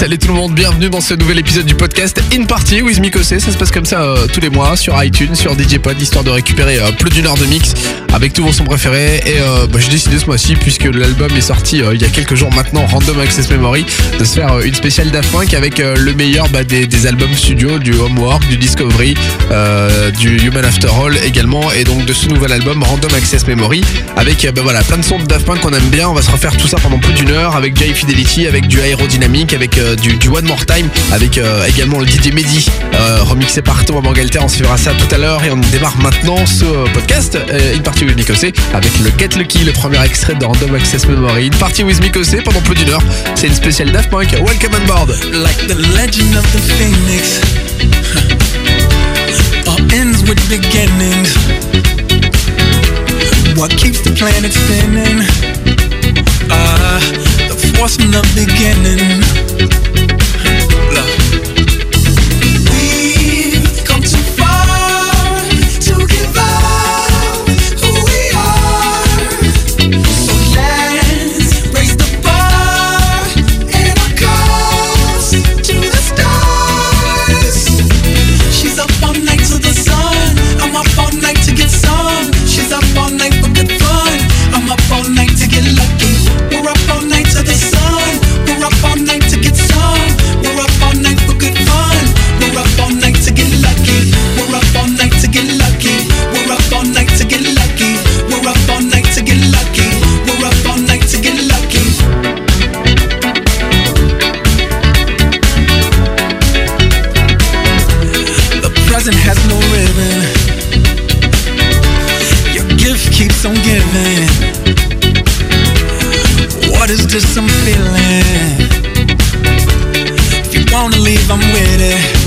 Salut tout le monde, bienvenue dans ce nouvel épisode du podcast In Party with Mikosé. Ça se passe comme ça euh, tous les mois sur iTunes, sur DJ Pod, histoire de récupérer euh, plus d'une heure de mix avec tous vos sons préférés. Et euh, bah, j'ai décidé ce mois-ci, puisque l'album est sorti euh, il y a quelques jours maintenant, Random Access Memory, de se faire une spéciale Daft Punk avec le meilleur bah, des, albums studio, du Homework, du Discovery, du Human After All également, et donc de ce nouvel album Random Access Memory avec bah, voilà, plein de sons de Daft Punk qu'on aime bien. On va se refaire tout ça pendant plus d'une heure avec Jay Fidelity, avec du aérodynamique, avec euh, du, One More Time avec euh, également le DJ Mehdi euh, remixé par Thomas Bangalter. On suivra ça tout à l'heure et on démarre maintenant ce podcast une partie with Mikosé avec le Get Lucky, le premier extrait de Random Access Memory. Une partie with Mikosé pendant plus d'une heure. C'est une spéciale Daft Punk. Welcome on board. Like the legend of the phoenix. With. What keeps the planet force from the beginning. into some feeling. If you wanna leave, I'm with it.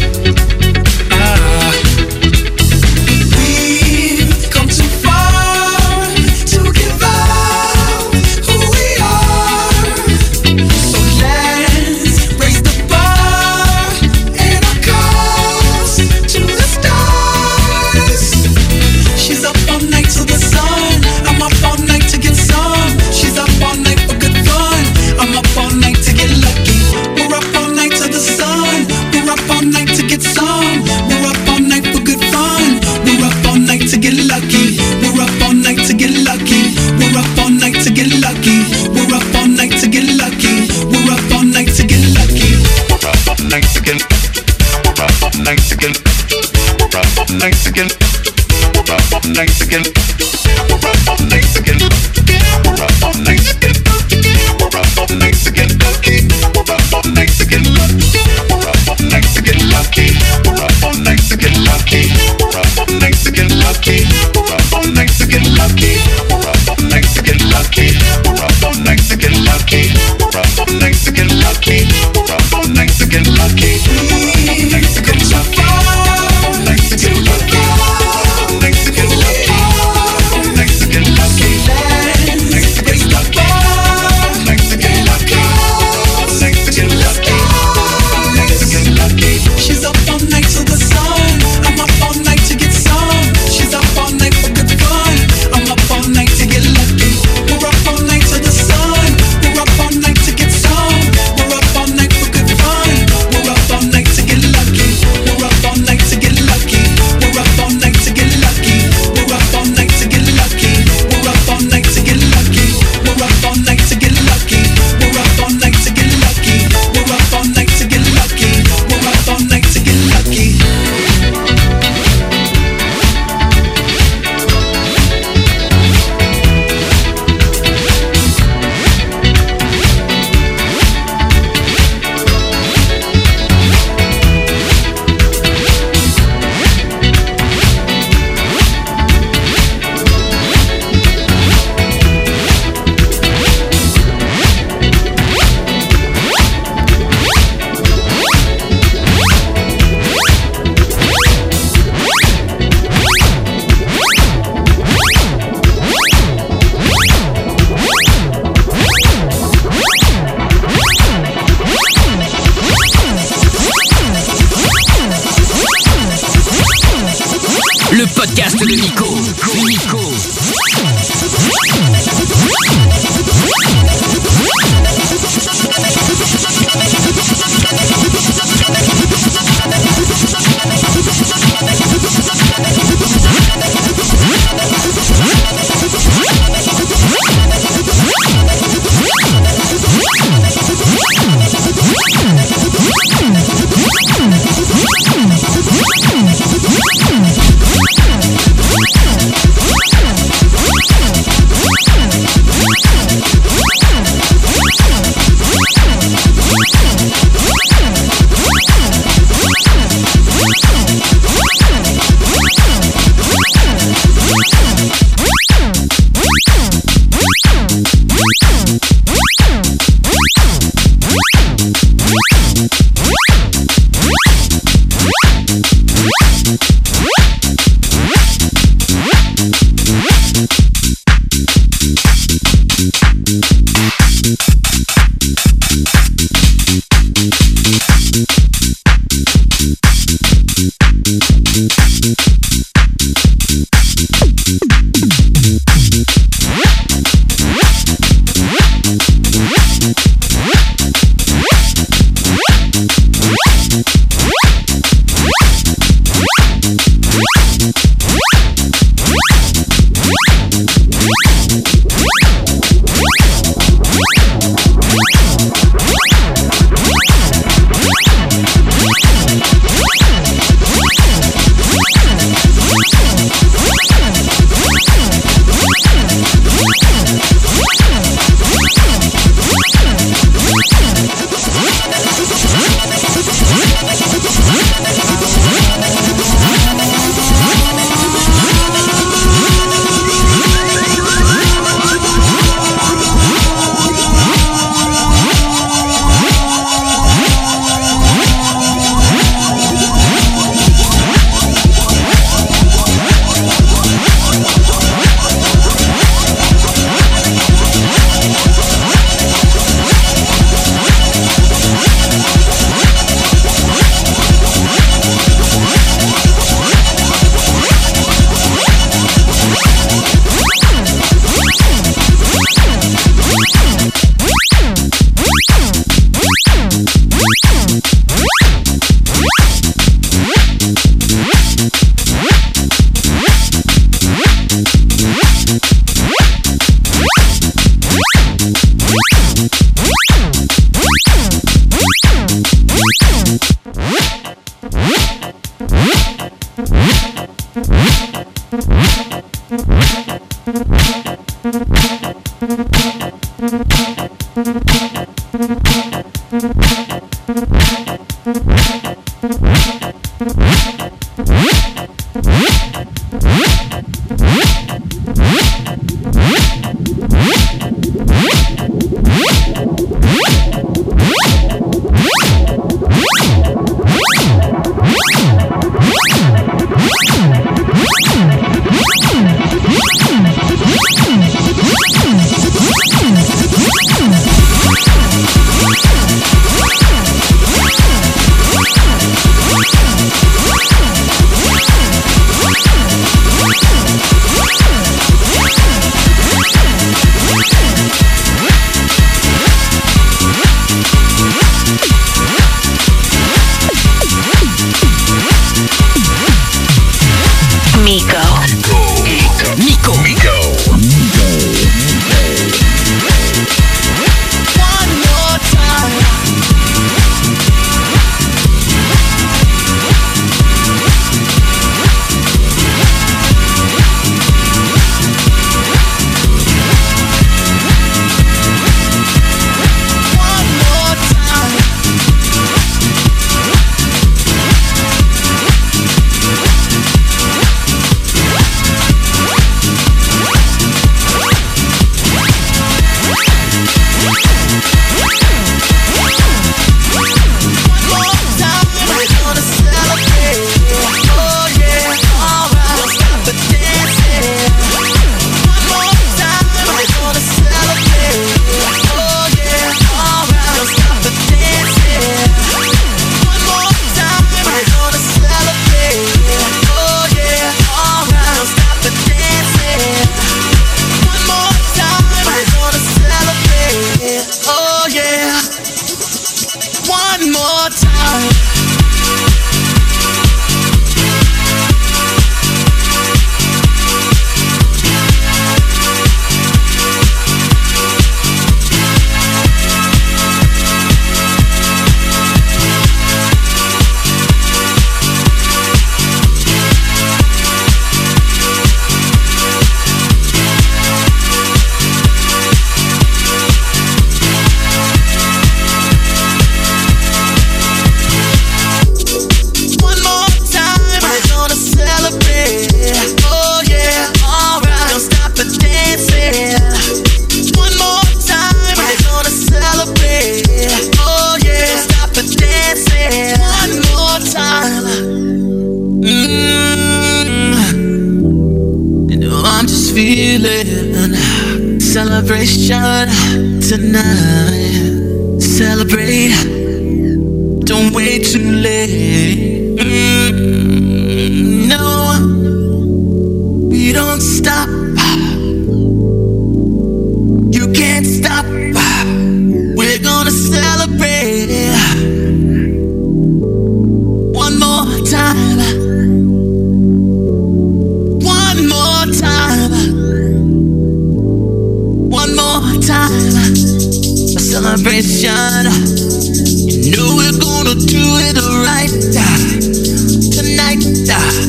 to the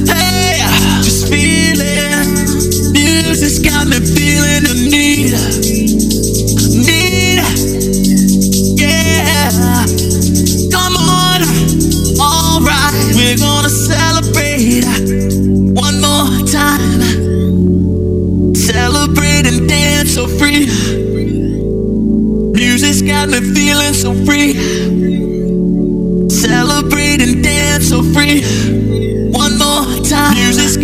Hey, just feeling. Music's got me feeling the need. Need. Yeah. Come on. Alright. We're gonna celebrate one more time. Celebrate and dance so free. Music's got me feeling so free. Celebrate and dance so free.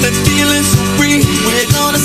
Got me feeling so free. We're gonna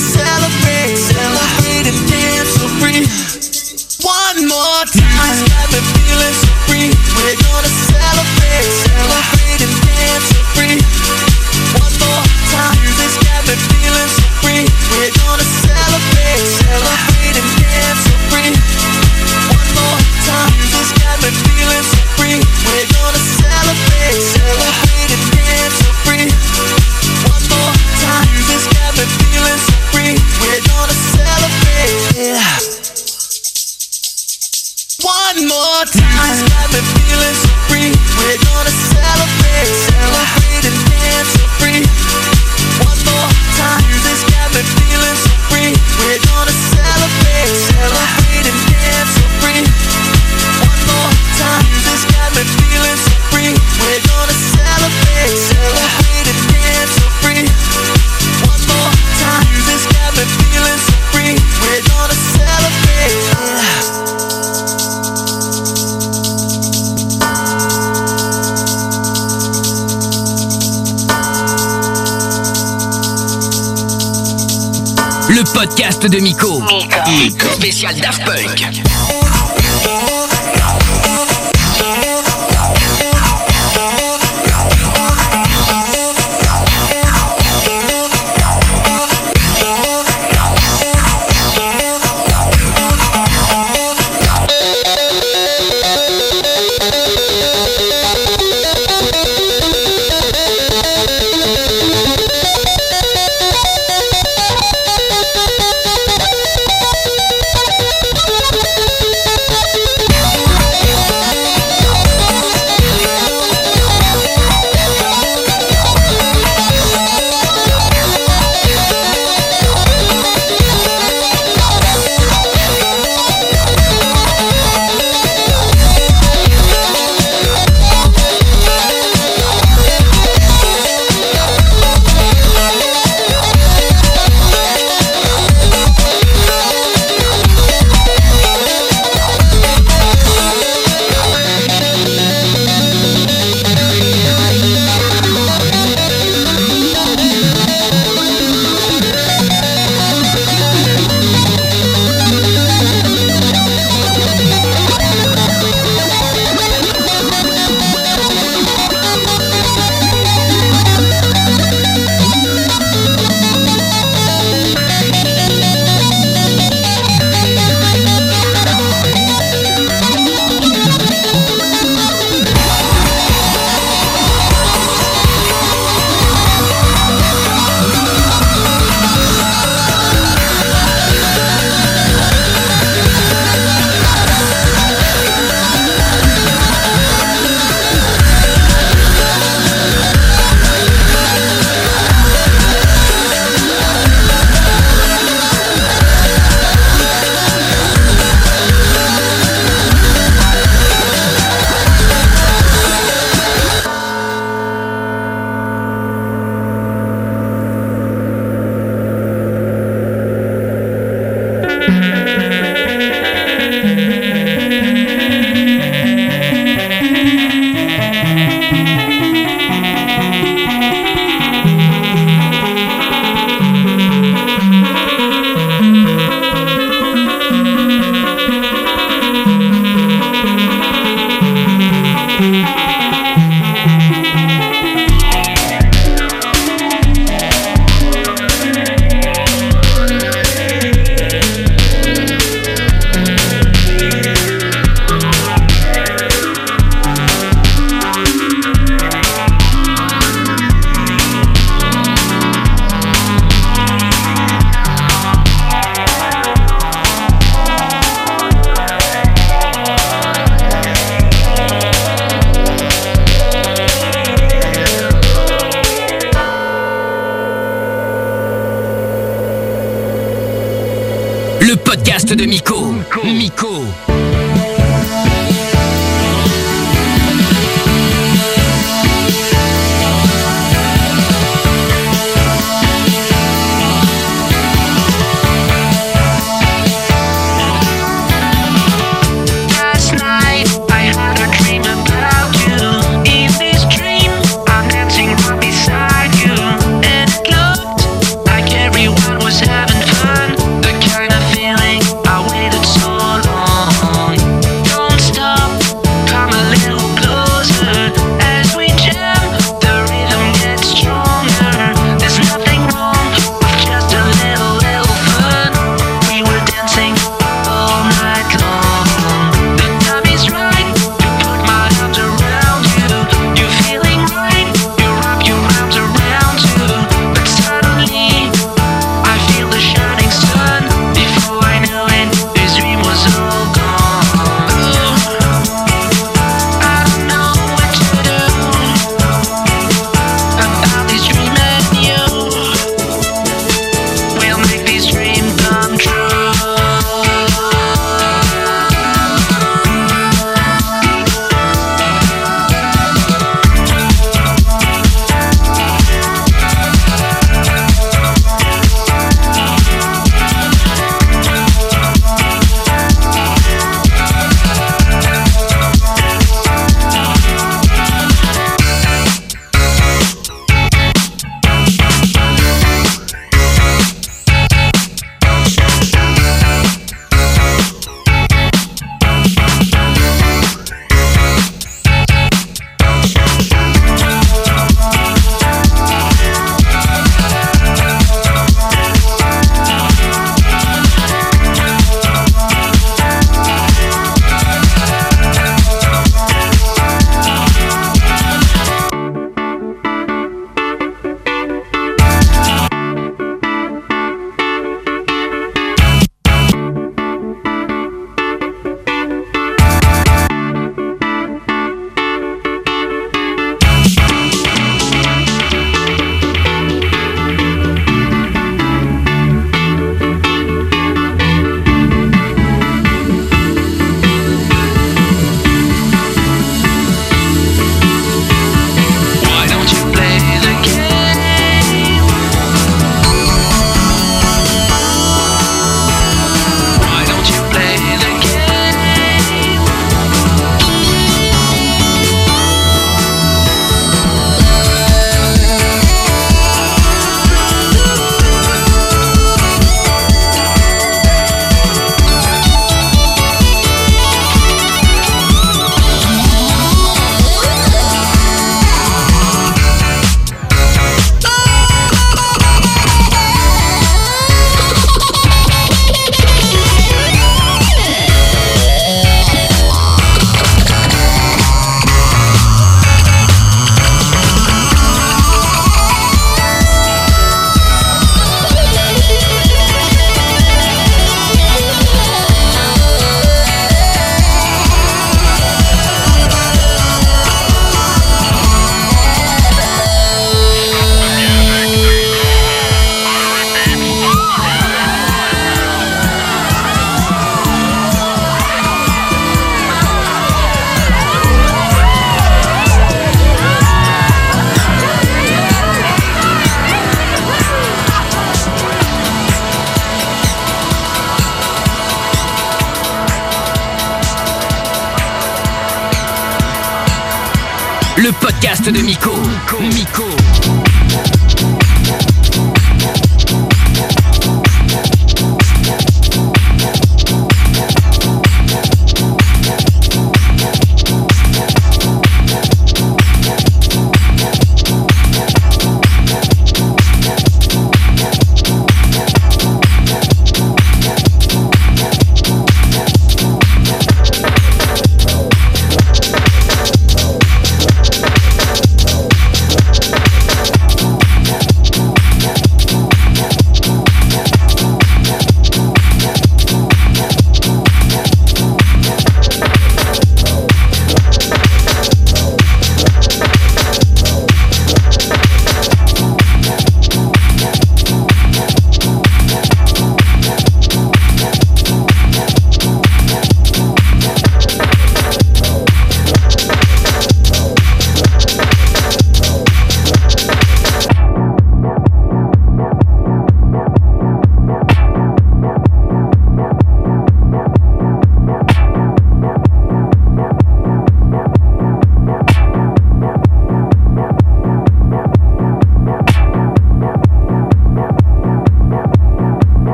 Le podcast de Miko. Spécial Daft Punk.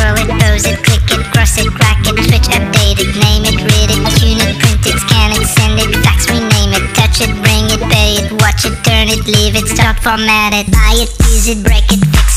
Scroll it, pose it, click it, cross it, crack it, switch, update it, name it, read it, tune it, print it, scan it, send it, fax, rename it, touch it, bring it, pay it, watch it, turn it, leave it, start, format it, buy it, use it, break it, fix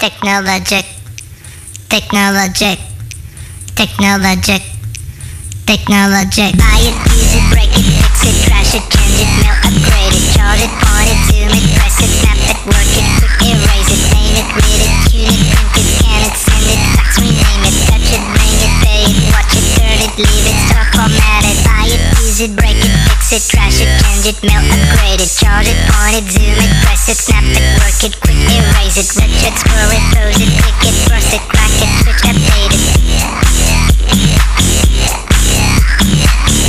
Technologic, technologic, technologic, technologic. Buy it, use it, break it, fix it, trash it, change it, mail, upgrade it, chart it, point it, zoom it, press it, snap it, work it, quick erase it, name it, read it, tune it, print it, scan it, send it, fax, rename it, touch it, bring it, pay it, watch it, turn it, leave it, start, format it. Buy it, use it, break it, fix it, trash it, change it, mail, upgrade it, chart it, point it, zoom it, press it, snap it, work it, quick erase it, rip it, scroll it, pose it, click it, cross it, crack it, switch, update it.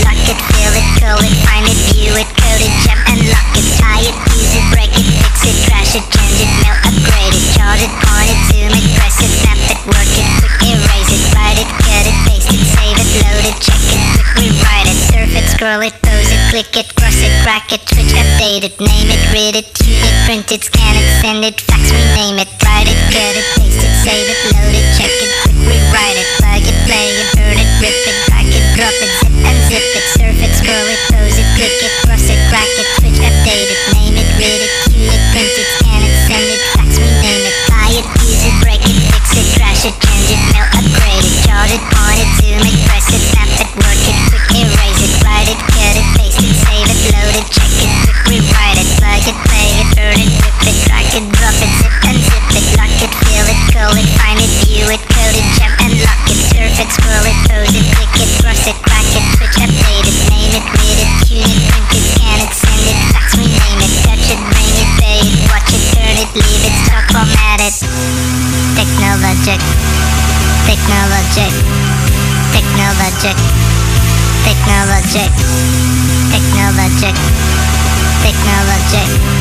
Lock it, fill it, call it, find it, view it, code it, jump and lock it, tie it, use it, break it, fix it, trash it, change it, mail, upgrade it, chart it, point it, zoom it, press it, snap it, work it, quick erase it, write it, cut it, paste it, save it, load it, check it, rewrite it, surf it, scroll it, pose it, click it, cross it, crack it, switch, update it, name it, read it, tune it, print it, scan it, send it, fax, rename it, write it, cut it, paste it, save it, load it, check it, quick rewrite it, plug it, play it, burn it, rip it, drag it, drop it, zip and zip it, surf it, scroll it, pose it, click it, it, code it, jump and lock it, surf it, scroll it, pose it, click it, brush it, crack it, switch, update it, name it, read it, tune it, print it, scan it, send it, fax, rename it, touch it, bring it, pay it, watch it, turn it, leave it, talk, format it. Technologic, technologic, technologic, technologic, technologic, technologic. technologic.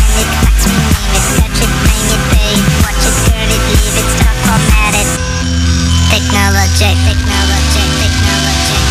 technology, technology.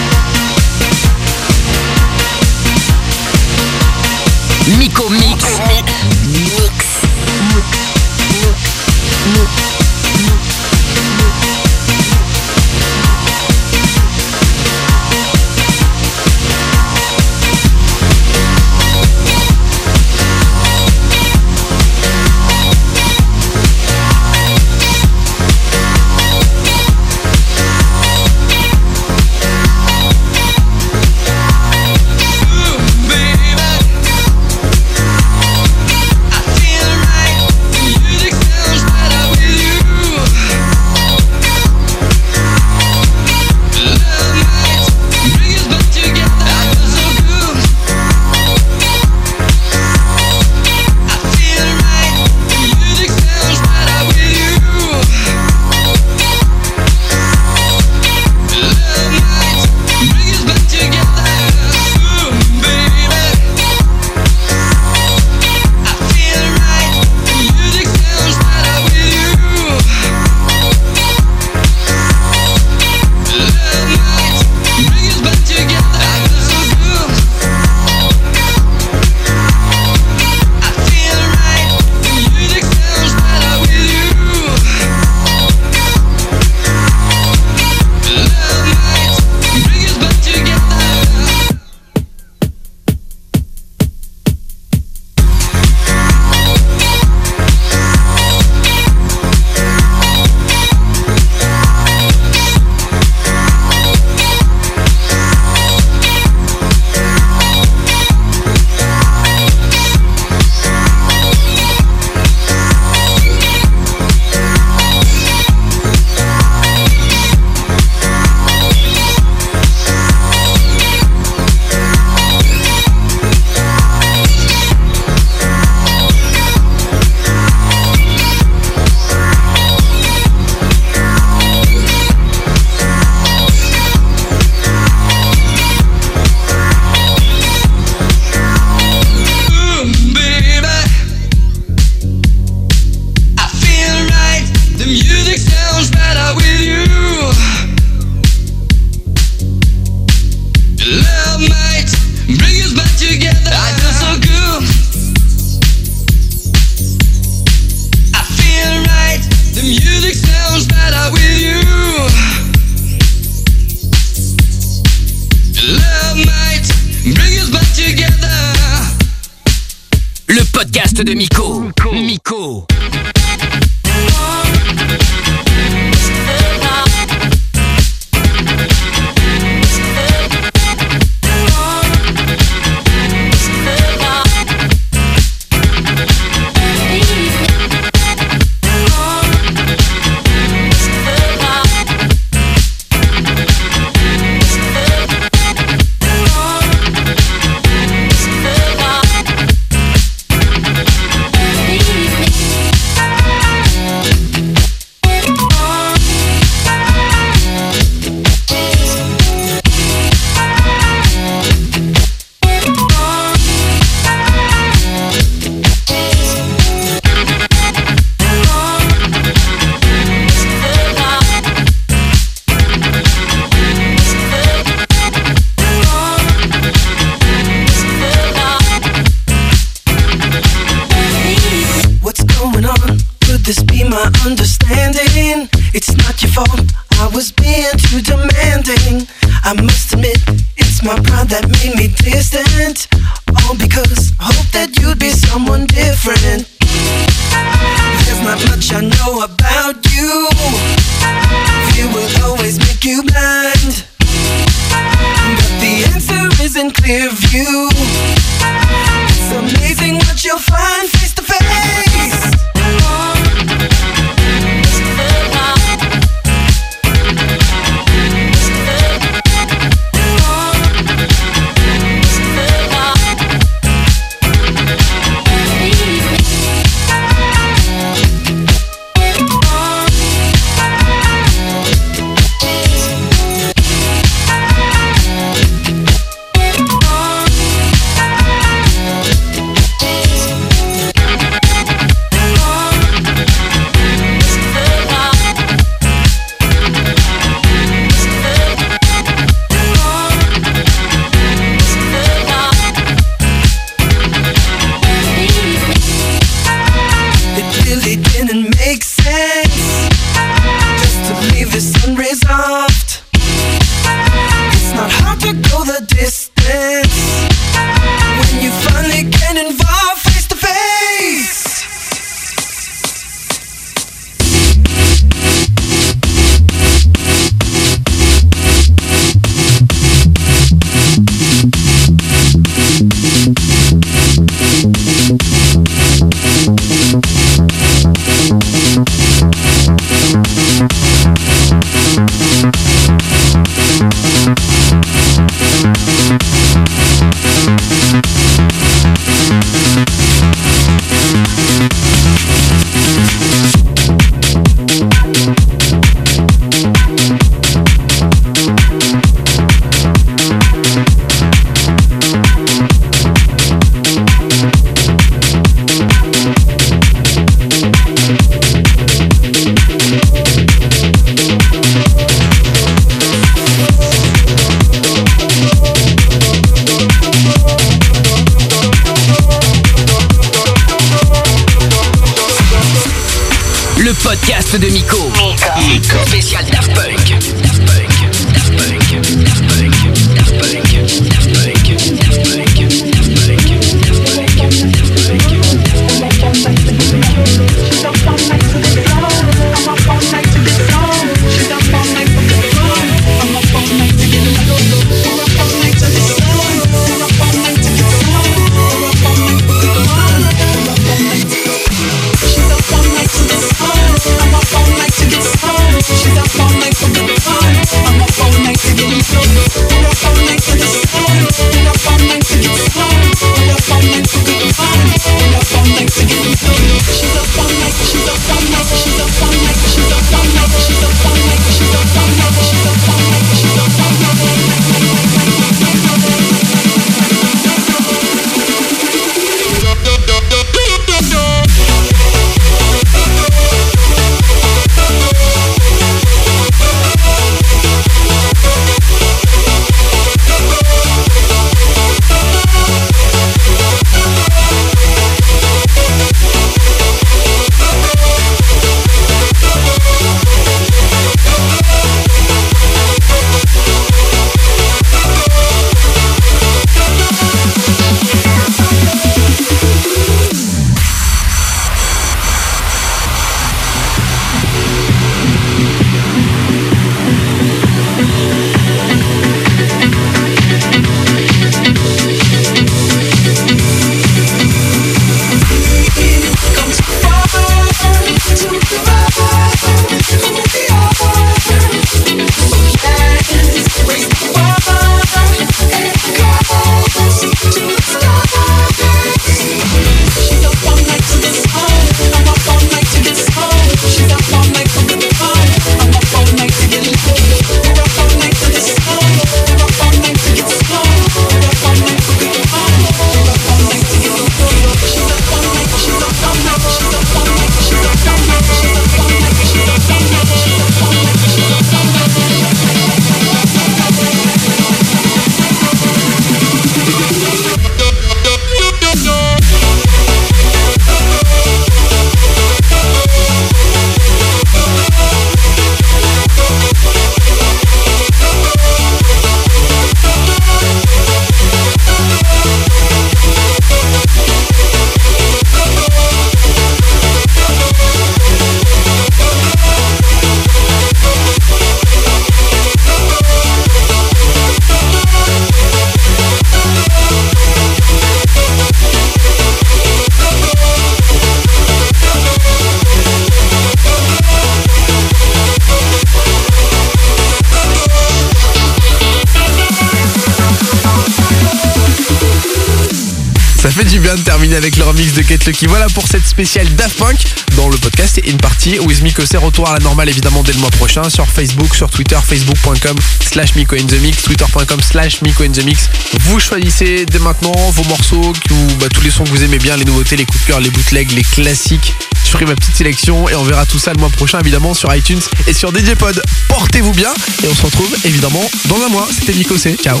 Spéciale Daft Punk dans le podcast In Party. With Miko, c'est retour à la normale évidemment dès le mois prochain sur Facebook, sur Twitter, facebook.com slash Miko in the Mix, twitter.com slash Miko in the Mix. Vous choisissez dès maintenant vos morceaux, ou bah, tous les sons que vous aimez bien, les nouveautés, les cœur, les bootlegs, les classiques. Je ferai ma petite sélection et on verra tout ça le mois prochain évidemment sur iTunes et sur DJ Pod. Portez-vous bien et on se retrouve évidemment dans un mois. C'était Miko C. Ciao.